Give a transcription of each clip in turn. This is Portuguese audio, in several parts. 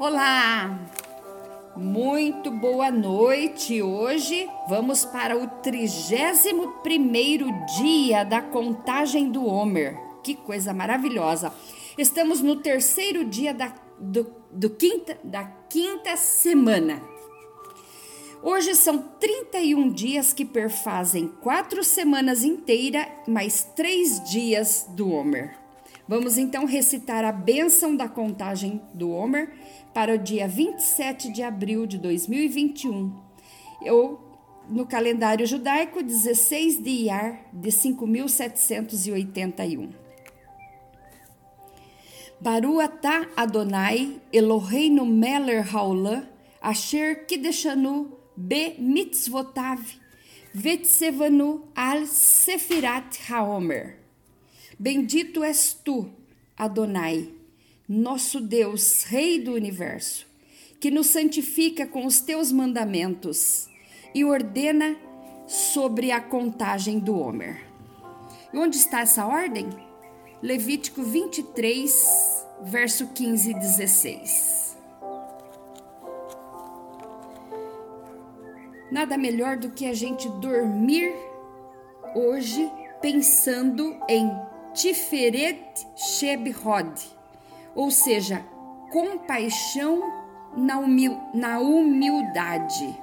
Olá! Muito boa noite! Hoje vamos para o 31 dia da contagem do Homer. Que coisa maravilhosa! Estamos no terceiro dia da, do, do quinta, da quinta semana. Hoje são 31 dias que perfazem quatro semanas inteiras, mais três dias do Homer. Vamos então recitar a bênção da contagem do Homer para o dia 27 de abril de 2021. Eu, no calendário judaico, 16 de Iyar de 5781. Baru atah Adonai Eloheinu Meller Haolam Asher Kideshanu Be Mitzvotav Vetsevanu Al Sefirat Haomer Bendito és tu, Adonai, nosso Deus, Rei do universo, que nos santifica com os teus mandamentos e ordena sobre a contagem do Homer. E onde está essa ordem? Levítico 23, verso 15 e 16. Nada melhor do que a gente dormir hoje pensando em Tiferet Shebrod, ou seja, compaixão na, humil na humildade.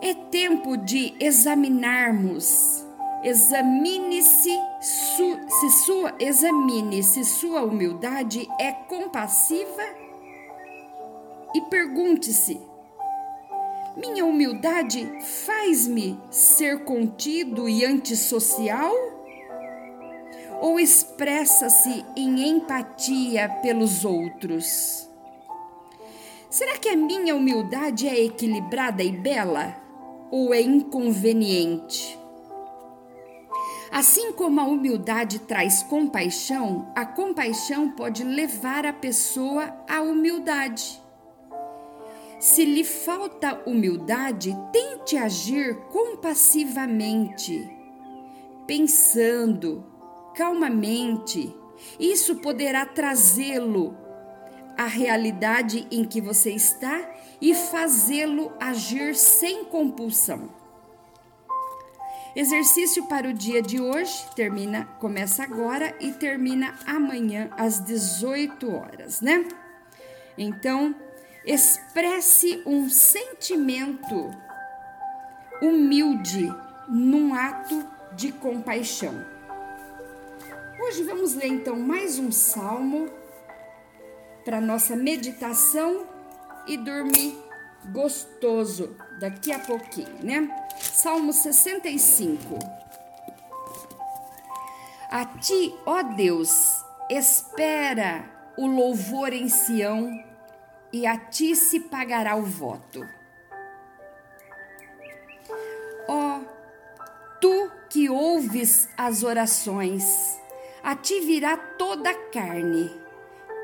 É tempo de examinarmos. Examine-se su, se sua examine se sua humildade é compassiva e pergunte-se: minha humildade faz-me ser contido e antissocial? Ou expressa-se em empatia pelos outros? Será que a minha humildade é equilibrada e bela ou é inconveniente? Assim como a humildade traz compaixão, a compaixão pode levar a pessoa à humildade. Se lhe falta humildade, tente agir compassivamente, pensando, calmamente. Isso poderá trazê-lo à realidade em que você está e fazê-lo agir sem compulsão. Exercício para o dia de hoje termina, começa agora e termina amanhã às 18 horas, né? Então, expresse um sentimento humilde num ato de compaixão. Hoje vamos ler então mais um salmo para nossa meditação e dormir gostoso daqui a pouquinho, né? Salmo 65. A ti, ó Deus, espera o louvor em Sião e a ti se pagará o voto. Ó, tu que ouves as orações, a ti virá toda a carne.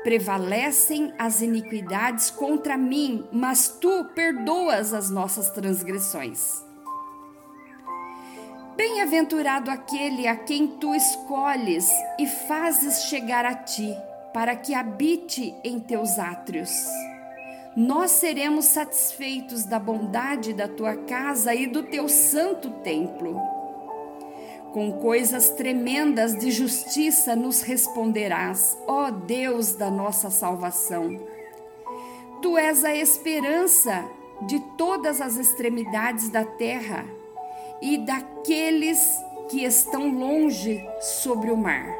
Prevalecem as iniquidades contra mim, mas tu perdoas as nossas transgressões. Bem-aventurado aquele a quem tu escolhes e fazes chegar a ti, para que habite em teus átrios. Nós seremos satisfeitos da bondade da tua casa e do teu santo templo com coisas tremendas de justiça nos responderás, ó Deus da nossa salvação. Tu és a esperança de todas as extremidades da terra e daqueles que estão longe sobre o mar.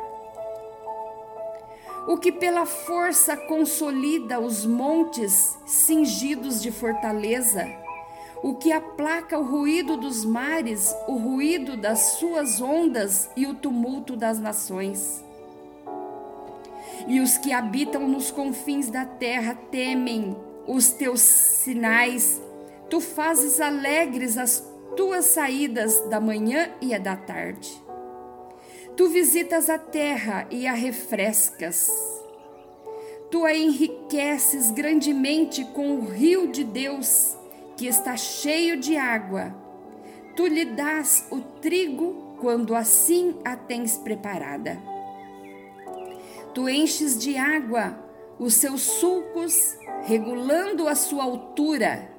O que pela força consolida os montes cingidos de fortaleza, o que aplaca o ruído dos mares, o ruído das suas ondas e o tumulto das nações. E os que habitam nos confins da terra temem os teus sinais. Tu fazes alegres as tuas saídas da manhã e da tarde. Tu visitas a terra e a refrescas. Tu a enriqueces grandemente com o rio de Deus que está cheio de água. Tu lhe dás o trigo quando assim a tens preparada. Tu enches de água os seus sulcos, regulando a sua altura.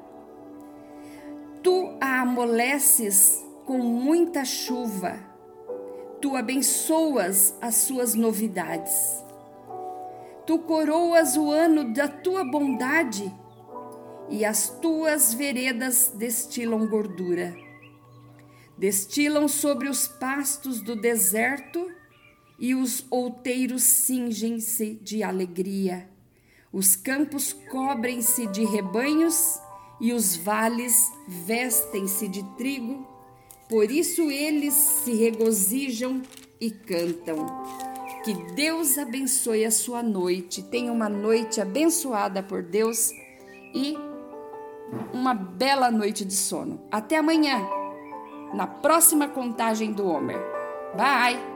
Tu a amoleces com muita chuva, tu abençoas as suas novidades. Tu coroas o ano da tua bondade e as tuas veredas destilam gordura. Destilam sobre os pastos do deserto e os outeiros cingem-se de alegria. Os campos cobrem-se de rebanhos e os vales vestem-se de trigo. Por isso eles se regozijam e cantam. Que Deus abençoe a sua noite. Tenha uma noite abençoada por Deus e uma bela noite de sono. Até amanhã, na próxima contagem do Homer. Bye!